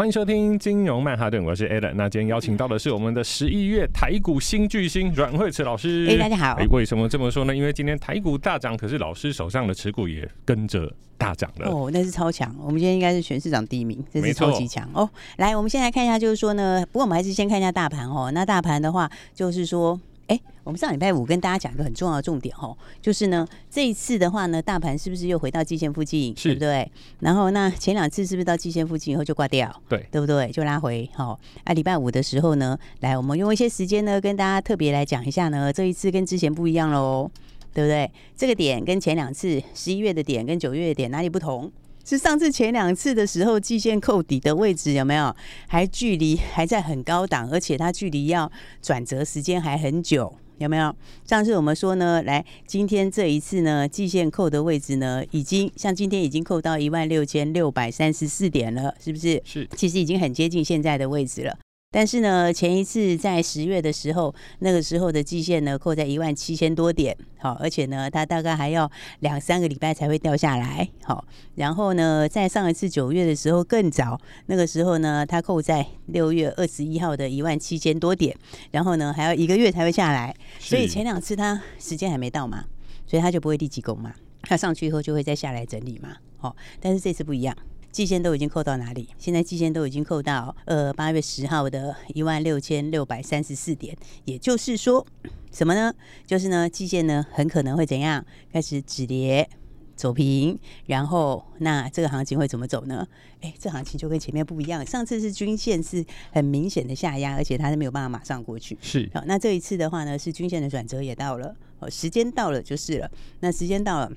欢迎收听金融曼哈顿，我是 Alan。那今天邀请到的是我们的十一月台股新巨星阮惠慈老师。哎，大家好。哎，为什么这么说呢？因为今天台股大涨，可是老师手上的持股也跟着大涨了。哦，那是超强。我们今天应该是全市场第一名，这是超级强哦。来，我们先来看一下，就是说呢，不过我们还是先看一下大盘哦。那大盘的话，就是说。哎，我们上礼拜五跟大家讲一个很重要的重点哦，就是呢，这一次的话呢，大盘是不是又回到季线附近，对不对？然后那前两次是不是到季线附近以后就挂掉？对，对不对？就拉回。好，啊，礼拜五的时候呢，来，我们用一些时间呢，跟大家特别来讲一下呢，这一次跟之前不一样喽，对不对？这个点跟前两次十一月的点跟九月的点哪里不同？是上次前两次的时候，季线扣底的位置有没有？还距离还在很高档，而且它距离要转折时间还很久，有没有？上次我们说呢，来今天这一次呢，季线扣的位置呢，已经像今天已经扣到一万六千六百三十四点了，是不是？是，其实已经很接近现在的位置了。但是呢，前一次在十月的时候，那个时候的季线呢，扣在一万七千多点，好，而且呢，它大概还要两三个礼拜才会掉下来，好，然后呢，在上一次九月的时候更早，那个时候呢，它扣在六月二十一号的一万七千多点，然后呢，还要一个月才会下来，所以前两次它时间还没到嘛，所以它就不会立即攻嘛，它上去以后就会再下来整理嘛，好，但是这次不一样。季线都已经扣到哪里？现在季线都已经扣到呃八月十号的一万六千六百三十四点，也就是说什么呢？就是呢季线呢很可能会怎样？开始止跌走平，然后那这个行情会怎么走呢？哎，这行情就跟前面不一样。上次是均线是很明显的下压，而且它是没有办法马上过去。是好，那这一次的话呢，是均线的转折也到了，哦，时间到了就是了。那时间到了。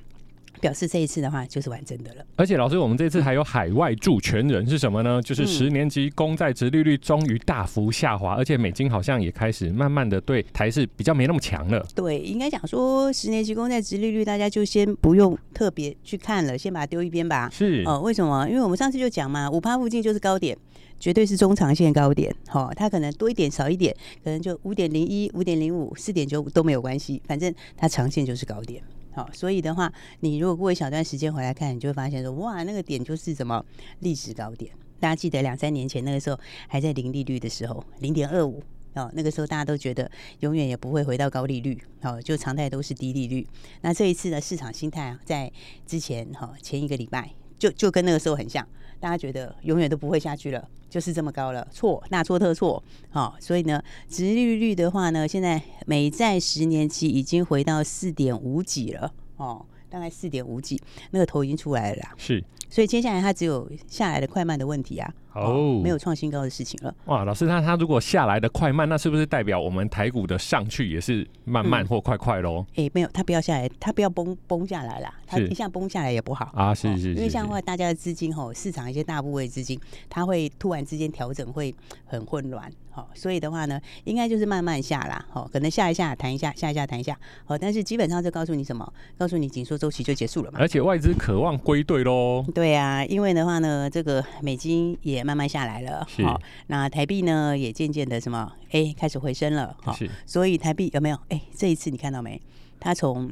表示这一次的话就是完整的了，而且老师，我们这次还有海外助权人是什么呢？就是十年期公债值利率终于大幅下滑，而且美金好像也开始慢慢的对台市比较没那么强了。对，应该讲说十年期公债值利率大家就先不用特别去看了，先把它丢一边吧。是哦，为什么？因为我们上次就讲嘛，五趴附近就是高点，绝对是中长线高点。好、哦，它可能多一点少一点，可能就五点零一、五点零五、四点九五都没有关系，反正它长线就是高点。好，所以的话，你如果过一小段时间回来看，你就会发现说，哇，那个点就是什么历史高点。大家记得两三年前那个时候还在零利率的时候，零点二五哦，那个时候大家都觉得永远也不会回到高利率，哦，就常态都是低利率。那这一次的市场心态啊在之前哈前一个礼拜就就跟那个时候很像，大家觉得永远都不会下去了，就是这么高了，错，大错特错。好，所以呢，殖利率的话呢，现在美债十年期已经回到四点五几了，哦，大概四点五几，那个头已经出来了啦。是。所以接下来它只有下来的快慢的问题啊，哦，没有创新高的事情了。哇，老师，那它如果下来的快慢，那是不是代表我们台股的上去也是慢慢或快快喽？哎、嗯欸，没有，它不要下来，它不要崩崩下来啦，它一下崩下来也不好啊。是是，是，是，因为像的话，大家的资金吼，市场一些大部位资金，它会突然之间调整，会很混乱。好，所以的话呢，应该就是慢慢下啦。好，可能下一下弹一下，下一下弹一下。好，但是基本上就告诉你什么？告诉你紧缩周期就结束了嘛。而且外资渴望归队喽。对啊，因为的话呢，这个美金也慢慢下来了。好，那台币呢也渐渐的什么？哎，开始回升了。好，所以台币有没有？哎，这一次你看到没？它从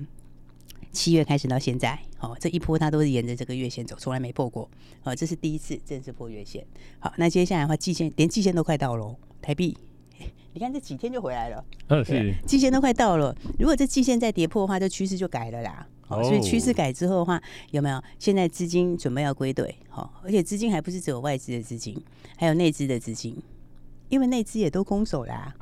七月开始到现在，哦，这一波它都是沿着这个月线走，从来没破过。哦，这是第一次正式破月线。好，那接下来的话，季线连季线都快到喽。台币，你看这几天就回来了。嗯，是季线都快到了。如果这季线再跌破的话，这趋势就改了啦。好，所以趋势改之后的话，有没有？现在资金准备要归队，好，而且资金还不是只有外资的资金，还有内资的资金，因为内资也都空手啦。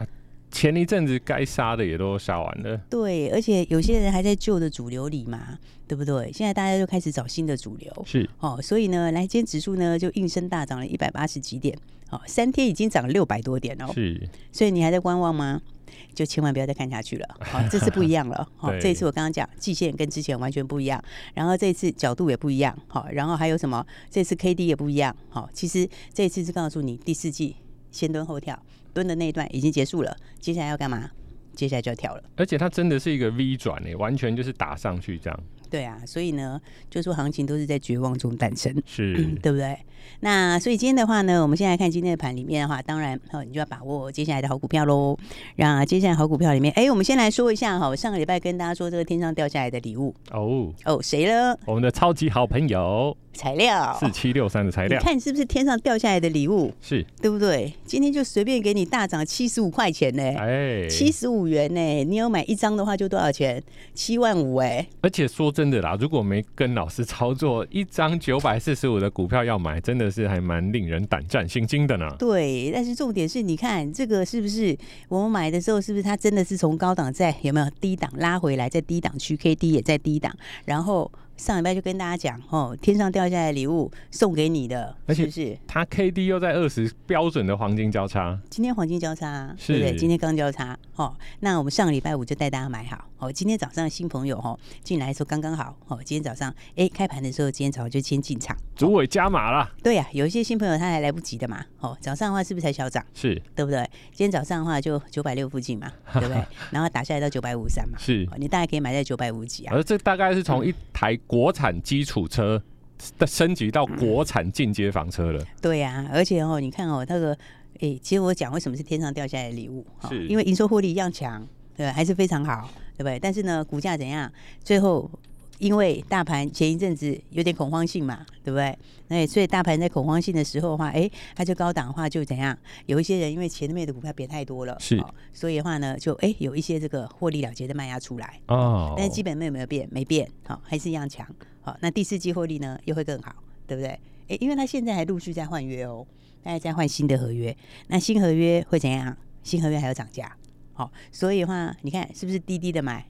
前一阵子该杀的也都杀完了。对，而且有些人还在旧的主流里嘛，对不对？现在大家就开始找新的主流。是哦，所以呢，来今天指数呢就应声大涨了一百八十几点，哦，三天已经涨了六百多点哦。是，所以你还在观望吗？就千万不要再看下去了，好，这次不一样了，好，这次我刚刚讲季线跟之前完全不一样，然后这一次角度也不一样，好，然后还有什么？这次 K D 也不一样，好，其实这一次是告诉你第四季先蹲后跳，蹲的那一段已经结束了，接下来要干嘛？接下来就要跳了，而且它真的是一个 V 转诶，完全就是打上去这样。对啊，所以呢，就说行情都是在绝望中诞生，是、嗯，对不对？那所以今天的话呢，我们现在看今天的盘里面的话，当然，哦，你就要把握接下来的好股票喽。让接下来好股票里面，哎，我们先来说一下哈，我上个礼拜跟大家说这个天上掉下来的礼物哦哦，谁呢？我们的超级好朋友。材料四七六三的材料，你看是不是天上掉下来的礼物？是对不对？今天就随便给你大涨七十五块钱呢，哎，七十五元呢，你有买一张的话就多少钱？七万五哎！而且说真的啦，如果没跟老师操作，一张九百四十五的股票要买，真的是还蛮令人胆战心惊的呢。对，但是重点是你看这个是不是我们买的时候，是不是它真的是从高档在有没有低档拉回来，在低档区 K D 也在低档，然后。上礼拜就跟大家讲哦，天上掉下来的礼物送给你的，是不是？它 K D 又在二十标准的黄金交叉，今天黄金交叉，是对不对？今天刚交叉哦。那我们上个礼拜五就带大家买好哦。今天早上新朋友哦进来的时候刚刚好哦。今天早上哎开盘的时候，今天早上就先进场，主委加码了。对呀、啊，有一些新朋友他还来不及的嘛哦。早上的话是不是才小涨？是对不对？今天早上的话就九百六附近嘛，对不对？然后打下来到九百五十三嘛，是。你大概可以买在九百五几啊。而这大概是从一台国产基础车的升级到国产进阶房车了。对呀、啊，而且哦，你看哦，那个，哎，其实我讲为什么是天上掉下来的礼物，是因为营收获利一样强，对，还是非常好，对不对？但是呢，股价怎样？最后。因为大盘前一阵子有点恐慌性嘛，对不对？那所以大盘在恐慌性的时候的话，哎，它就高档的话就怎样？有一些人因为前面的股票跌太多了，是、哦，所以的话呢，就哎有一些这个获利了结的卖压出来哦。但是基本面有没有变？没变，好、哦，还是一样强。好、哦，那第四季获利呢又会更好，对不对？哎，因为它现在还陆续在换约哦，大家在换新的合约，那新合约会怎样？新合约还要涨价，好、哦，所以的话你看是不是低低的买？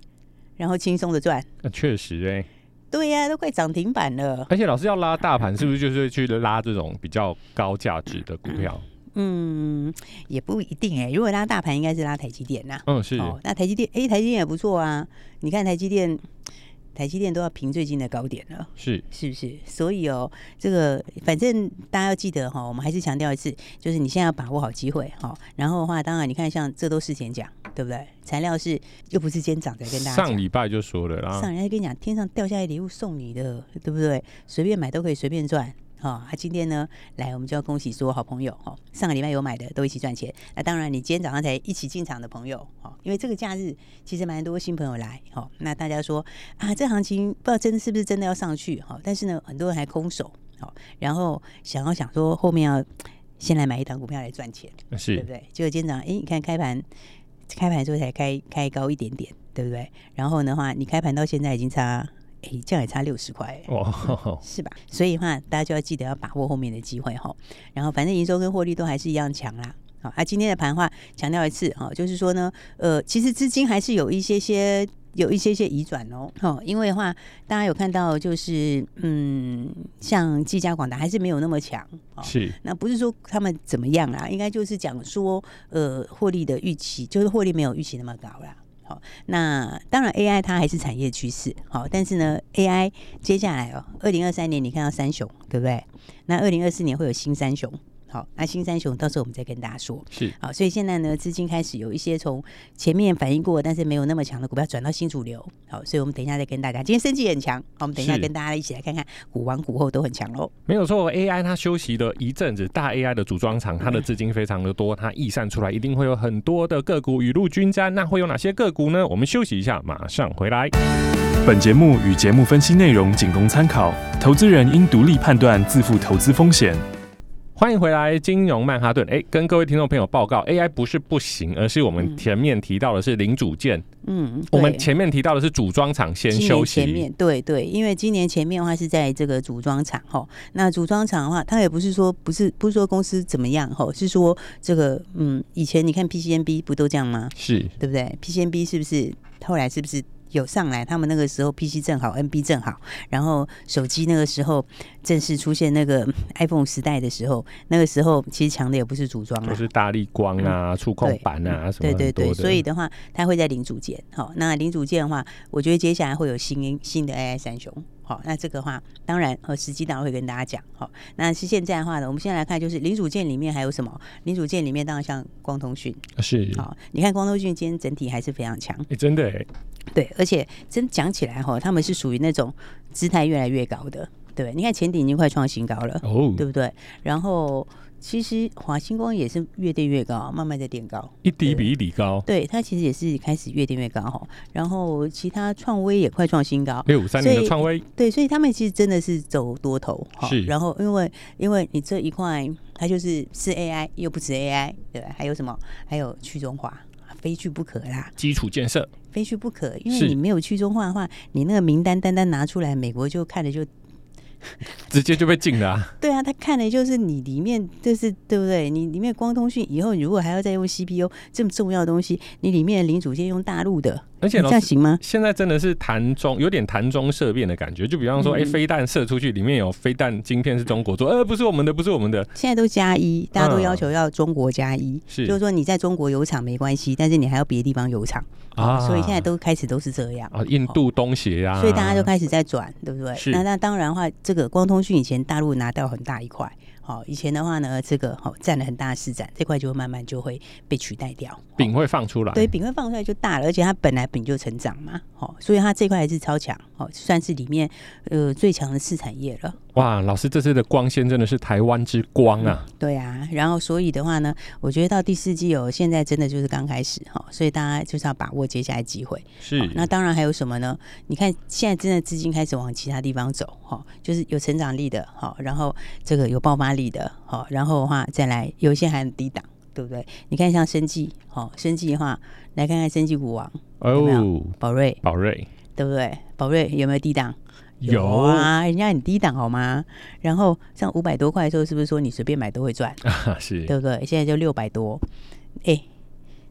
然后轻松的赚，那确实哎、欸，对呀、啊，都快涨停板了。而且老师要拉大盘，是不是就是去拉这种比较高价值的股票？嗯，也不一定哎、欸。如果拉大盘，应该是拉台积电呐。嗯，是。哦，那台积电，哎，台积电也不错啊。你看台积电。台积电都要平最近的高点了，是是不是？所以哦，这个反正大家要记得哈，我们还是强调一次，就是你现在要把握好机会哈。然后的话，当然你看像这都事前讲，对不对？材料是又不是今天涨才，跟大家讲。上礼拜就说了啦，上礼拜跟你讲，天上掉下来礼物送你的，对不对？随便买都可以随便赚。好、哦，他、啊、今天呢来，我们就要恭喜所有好朋友哈、哦。上个礼拜有买的都一起赚钱。那当然，你今天早上才一起进场的朋友，哦，因为这个假日其实蛮多新朋友来，哦，那大家说啊，这行情不知道真的是不是真的要上去哈、哦？但是呢，很多人还空手，哦，然后想要想说后面要先来买一档股票来赚钱，是对不对？结果今天早上，哎，你看开盘开盘之后才开开高一点点，对不对？然后的话，你开盘到现在已经差。哎，这样也差六十块，哦，是吧？所以的话，大家就要记得要把握后面的机会哈。然后，反正营收跟获利都还是一样强啦。好，啊，今天的盘话强调一次哈，就是说呢，呃，其实资金还是有一些些有一些些移转哦。哦，因为的话，大家有看到就是，嗯，像技嘉广达还是没有那么强。是，那不是说他们怎么样啦，应该就是讲说，呃，获利的预期就是获利没有预期那么高啦。好，那当然 AI 它还是产业趋势，好，但是呢，AI 接下来哦，二零二三年你看到三雄，对不对？那二零二四年会有新三雄。好，那新三雄到时候我们再跟大家说。是，好，所以现在呢，资金开始有一些从前面反应过，但是没有那么强的股票转到新主流。好，所以我们等一下再跟大家。今天升级也很强，好，我们等一下跟大家一起来看看股王股后都很强喽。没有错，AI 它休息了一阵子，大 AI 的组装厂它的资金非常的多，它溢散出来一定会有很多的个股雨露均沾。那会有哪些个股呢？我们休息一下，马上回来。本节目与节目分析内容仅供参考，投资人应独立判断，自负投资风险。欢迎回来，金融曼哈顿。哎，跟各位听众朋友报告，AI 不是不行，而是我们前面提到的是零组件嗯，我们前面提到的是组装厂先今休息，前面对对，因为今年前面的话是在这个组装厂哈，那组装厂的话，它也不是说不是不是说公司怎么样哈，是说这个嗯，以前你看 PCNB 不都这样吗？是对不对？PCNB 是不是后来是不是？有上来，他们那个时候 PC 正好，NB 正好，然后手机那个时候正式出现那个 iPhone 时代的时候，那个时候其实强的也不是组装，就是大力光啊、触、嗯、控板啊什么的。对对对，所以的话，它会在零组件。好，那零组件的话，我觉得接下来会有新新的 AI 三雄。好，那这个话当然和时机当然会跟大家讲。好，那是现在的话呢，我们现在来看，就是零组件里面还有什么？零组件里面当然像光通讯是。好，你看光通讯今天整体还是非常强。哎，真的哎。对，而且真讲起来哈，他们是属于那种姿态越来越高的，对？你看前顶已经快创新高了，哦，对不对？然后。其实华星光也是越垫越高，慢慢在垫高，一底比一底高。对，它其实也是开始越垫越高哈。然后其他创威也快创新高，六五三零的创威。对，所以他们其实真的是走多头。是。然后因为因为你这一块它就是是 AI 又不止 AI，对吧？还有什么？还有去中化，非去不可啦。基础建设非去不可，因为你没有去中化的话，你那个名单单单拿出来，美国就看着就。直接就被禁了啊！对啊，他看的就是你里面，就是对不对？你里面光通讯以后，如果还要再用 CPU 这么重要的东西，你里面的零组件用大陆的。而且这样行吗？现在真的是谈中，有点谈中色变的感觉。就比方说，哎、嗯，飞弹射出去，里面有飞弹晶片是中国做，呃，不是我们的，不是我们的。现在都加一，大家都要求要中国加一、嗯，是，就是说你在中国有厂没关系，但是你还要别的地方有厂啊。所以现在都开始都是这样啊，印度东协呀、啊，所以大家就开始在转，对不对？是。那那当然的话，这个光通讯以前大陆拿到很大一块。好，以前的话呢，这个好占了很大的市占，这块就会慢慢就会被取代掉，饼会放出来，对，饼会放出来就大了，而且它本来饼就成长嘛，好，所以它这块还是超强，好，算是里面呃最强的次产业了。哇，老师这次的光纤真的是台湾之光啊！嗯、对啊，然后所以的话呢，我觉得到第四季哦，现在真的就是刚开始哈，所以大家就是要把握接下来机会。是，那当然还有什么呢？你看现在真的资金开始往其他地方走哈，就是有成长力的哈，然后这个有爆发力的好，然后的话再来有一些还很低档，对不对？你看像生技好，生技的话来看看生技股王有没有？宝瑞，宝瑞，对不对？宝瑞有没有低档？有啊，人家很低档好吗？然后像五百多块的时候，是不是说你随便买都会赚？是，对不对？现在就六百多，哎，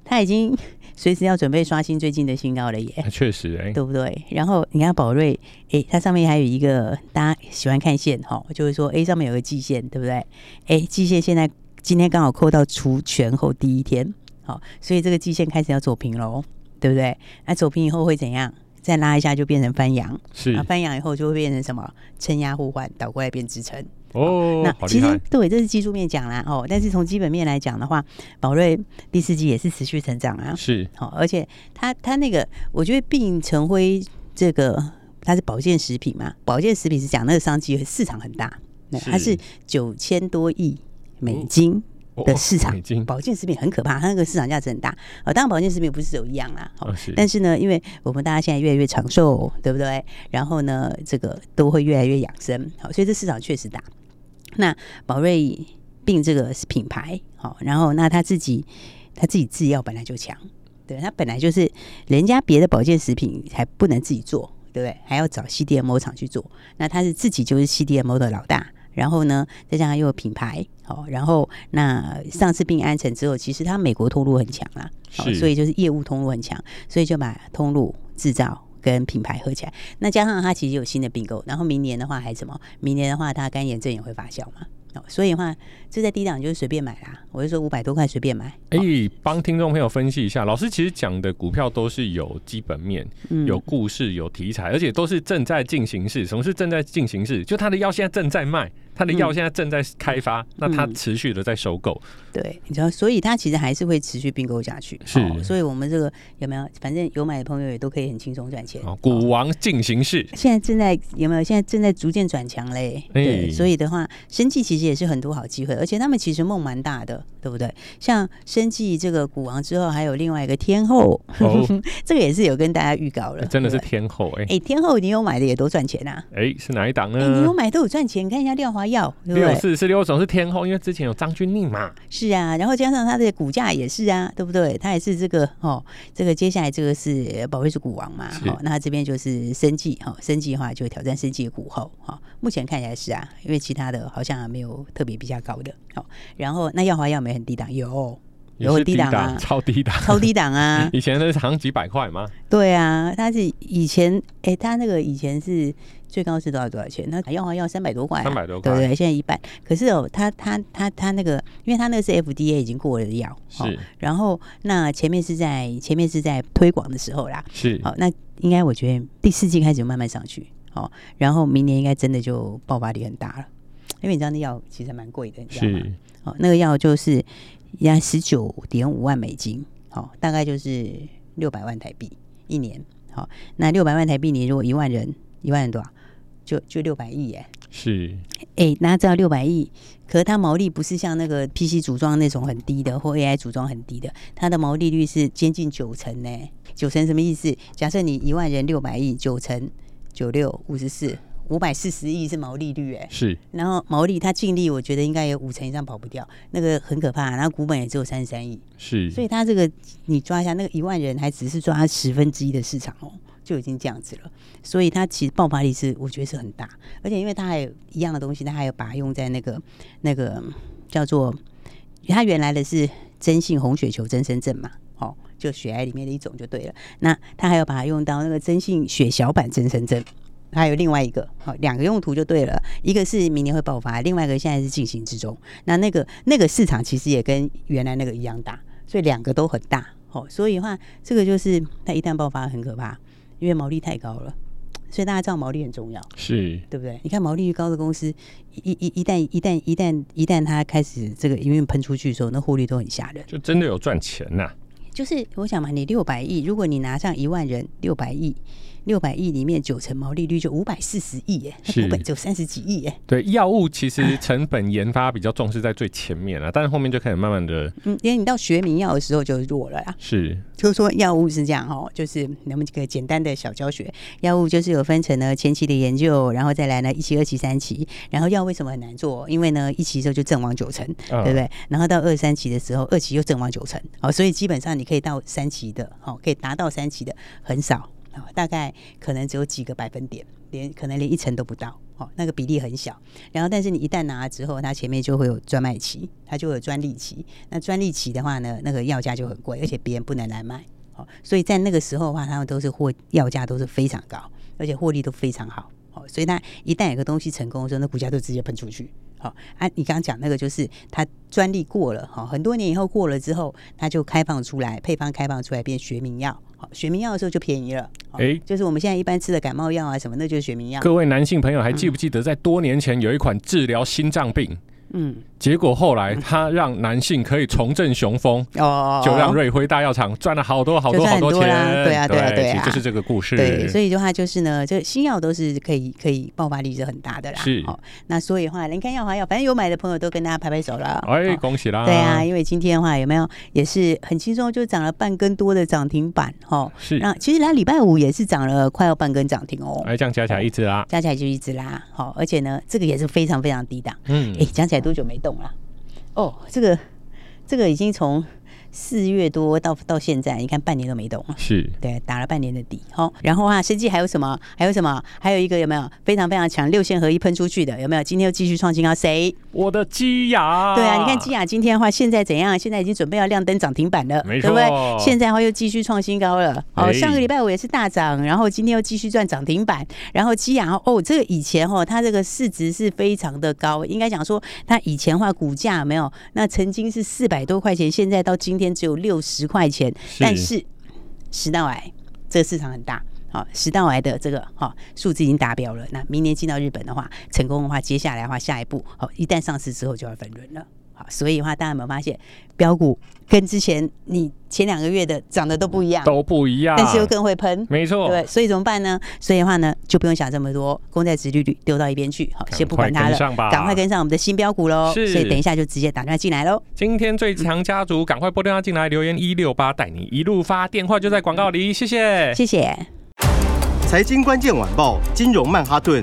他已经随时要准备刷新最近的新高了耶！确实，哎，对不对？然后你看宝瑞，哎，它上面还有一个大家喜欢看线哈，就是说，哎，上面有个季线，对不对？哎，季线现在今天刚好扣到除权后第一天，好，所以这个季线开始要走平喽，对不对？那走平以后会怎样？再拉一下就变成翻阳，是啊，翻阳以后就会变成什么？撑压互换，倒过来变支撑。哦，那其实对，这是技术面讲啦。哦，但是从基本面来讲的话，宝瑞第四季也是持续成长啊。是，好，而且它它那个，我觉得并成辉这个它是保健食品嘛，保健食品是讲那个商机市场很大，那它是九千多亿美金。哦的市场，保健食品很可怕，它那个市场价值很大。呃，当然保健食品不是只有一样啦，好，但是呢，因为我们大家现在越来越长寿，对不对？然后呢，这个都会越来越养生，好，所以这市场确实大。那宝瑞病这个品牌，好，然后那他自己他自己制药本来就强，对，他本来就是人家别的保健食品还不能自己做，对不对？还要找 CDMO 厂去做，那他是自己就是 CDMO 的老大。然后呢，再加上又有品牌，好，然后那上次并安城之后，其实它美国通路很强啦，好，所以就是业务通路很强，所以就把通路制造跟品牌合起来。那加上它其实有新的并购，然后明年的话还什么？明年的话，它干眼症也会发酵嘛。所以的话，这在低档就是随便买啦。我就说五百多块随便买。哎、欸，帮听众朋友分析一下，老师其实讲的股票都是有基本面、嗯、有故事、有题材，而且都是正在进行式。什么是正在进行式？就它的药现在正在卖。他的药现在正在开发，嗯、那他持续的在收购、嗯，对，你知道，所以他其实还是会持续并购下去。是、哦，所以我们这个有没有？反正有买的朋友也都可以很轻松赚钱。哦，股王进行式，现在正在有没有？现在正在逐渐转强嘞。对，所以的话，生技其实也是很多好机会，而且他们其实梦蛮大的，对不对？像生技这个股王之后，还有另外一个天后，哦、这个也是有跟大家预告了，真的是天后哎、欸！哎，天后你有买的也都赚钱啊。哎，是哪一档呢？哎，你有买都有赚钱，你看一下廖华。药，对不对？六四四六总是天后，因为之前有张钧甯嘛。是啊，然后加上它的股价也是啊，对不对？它也是这个哦，这个接下来这个是宝瑞是股王嘛，好、哦，那它这边就是生计哈，生计的话就会挑战生计的股后哈、哦。目前看起来是啊，因为其他的好像还没有特别比较高的好、哦，然后那药华药没很低档有。有很低档啊，超低档，超低档 啊！以前那是好像几百块吗？对啊，它是以前，哎、欸，它那个以前是最高是多少多少钱？那要啊要三百多块，三百多块，对不对？现在一半。可是哦，他他他他那个，因为他那个是 FDA 已经过了的药，是、哦。然后那前面是在前面是在推广的时候啦，是。好、哦，那应该我觉得第四季开始就慢慢上去，好、哦，然后明年应该真的就爆发力很大了，因为你知道那药其实蛮贵的，你知道吗？是。哦，那个药就是。压十九点五万美金，好，大概就是六百万台币一年。好，那六百万台币，你如果一万人，一万人多少？就就六百亿耶。是，哎、欸，那知道六百亿，可是它毛利不是像那个 PC 组装那种很低的，或 AI 组装很低的，它的毛利率是接近九成呢。九成什么意思？假设你一万人六百亿，九成九六五十四。五百四十亿是毛利率，哎，是，然后毛利它净利，我觉得应该有五成以上跑不掉，那个很可怕，然后股本也只有三十三亿，是，所以它这个你抓一下，那个一万人还只是抓十分之一的市场哦，就已经这样子了，所以它其实爆发力是我觉得是很大，而且因为它还有一样的东西，它还有把它用在那个那个叫做它原来的是真性红血球增生症嘛，哦，就血癌里面的一种就对了，那它还有把它用到那个真性血小板增生症。还有另外一个，好，两个用途就对了。一个是明年会爆发，另外一个现在是进行之中。那那个那个市场其实也跟原来那个一样大，所以两个都很大。好，所以的话，这个就是它一旦爆发很可怕，因为毛利太高了。所以大家知道毛利很重要，是对不对？你看毛利率高的公司，一一一旦一旦一旦一旦它开始这个营运喷出去的时候，那获利都很吓人，就真的有赚钱呐、啊。就是我想嘛，你六百亿，如果你拿上一万人，六百亿。六百亿里面九成毛利率就五百四十亿耶，它股本只有三十几亿耶。对，药物其实成本研发比较重视在最前面啊，但是后面就开始慢慢的，嗯，因为你到学名药的时候就弱了呀。是，就是说药物是这样哦，就是那么几个简单的小教学，药物就是有分成了前期的研究，然后再来呢一期、二期、三期，然后药为什么很难做？因为呢一期的时候就阵亡九成，对不对？然后到二三期的时候，二期又阵亡九成，哦，所以基本上你可以到三期的，哦，可以达到三期的很少。大概可能只有几个百分点，连可能连一成都不到，哦，那个比例很小。然后，但是你一旦拿了之后，它前面就会有专卖期，它就有专利期。那专利期的话呢，那个药价就很贵，而且别人不能来卖，哦，所以在那个时候的话，他们都是货药价都是非常高，而且获利都非常好，哦，所以它一旦有个东西成功的时候，那股价都直接喷出去。好，啊，你刚刚讲那个就是它专利过了，哈，很多年以后过了之后，它就开放出来，配方开放出来变学名药，好，学名药的时候就便宜了，哎、欸，就是我们现在一般吃的感冒药啊什么，那就是学名药。各位男性朋友还记不记得，在多年前有一款治疗心脏病？嗯。结果后来他让男性可以重振雄风，哦，就让瑞辉大药厂赚了好多好多好多钱，对啊对啊对啊，就是这个故事。对，所以的话就是呢，这新药都是可以可以爆发力是很大的啦。是，那所以的话，你看药华药，反正有买的朋友都跟大家拍拍手了，哎，恭喜啦！对啊，因为今天的话有没有也是很轻松，就涨了半根多的涨停板，哈。是，那其实来礼拜五也是涨了快要半根涨停哦。哎，这样加起来一只啦，加起来就一只啦，好，而且呢，这个也是非常非常低档，嗯，哎，讲起来多久没动懂了？哦，这个，这个已经从。四月多到到现在，你看半年都没动，是对，打了半年的底。好，然后啊，生技还有什么？还有什么？还有一个有没有非常非常强六线合一喷出去的？有没有？今天又继续创新高？谁？我的基雅。对啊，你看基雅今天的话，现在怎样？现在已经准备要亮灯涨停板了，没错，对不对？现在的话又继续创新高了。哦，上个礼拜五也是大涨，然后今天又继续赚涨停板。然后基雅哦，这个以前哦，它这个市值是非常的高，应该讲说它以前的话股价没有？那曾经是四百多块钱，现在到今天只有六十。十块钱，但是食道癌这个市场很大，好，食道癌的这个哈数字已经达标了。那明年进到日本的话，成功的话，接下来的话，下一步好，一旦上市之后就要分润了。好，所以的话，大家有没有发现标股跟之前你前两个月的涨的都不一样，都不一样，但是又更会喷，没错，对，所以怎么办呢？所以的话呢，就不用想这么多，公债殖利率丢到一边去，好，先不管它了，赶快跟上我们的新标股喽。是，所以等一下就直接打电话进来喽。今天最强家族，赶快拨电话进来，留言一六八带你一路发，电话就在广告里，谢谢，谢谢。财经关键晚报，金融曼哈顿。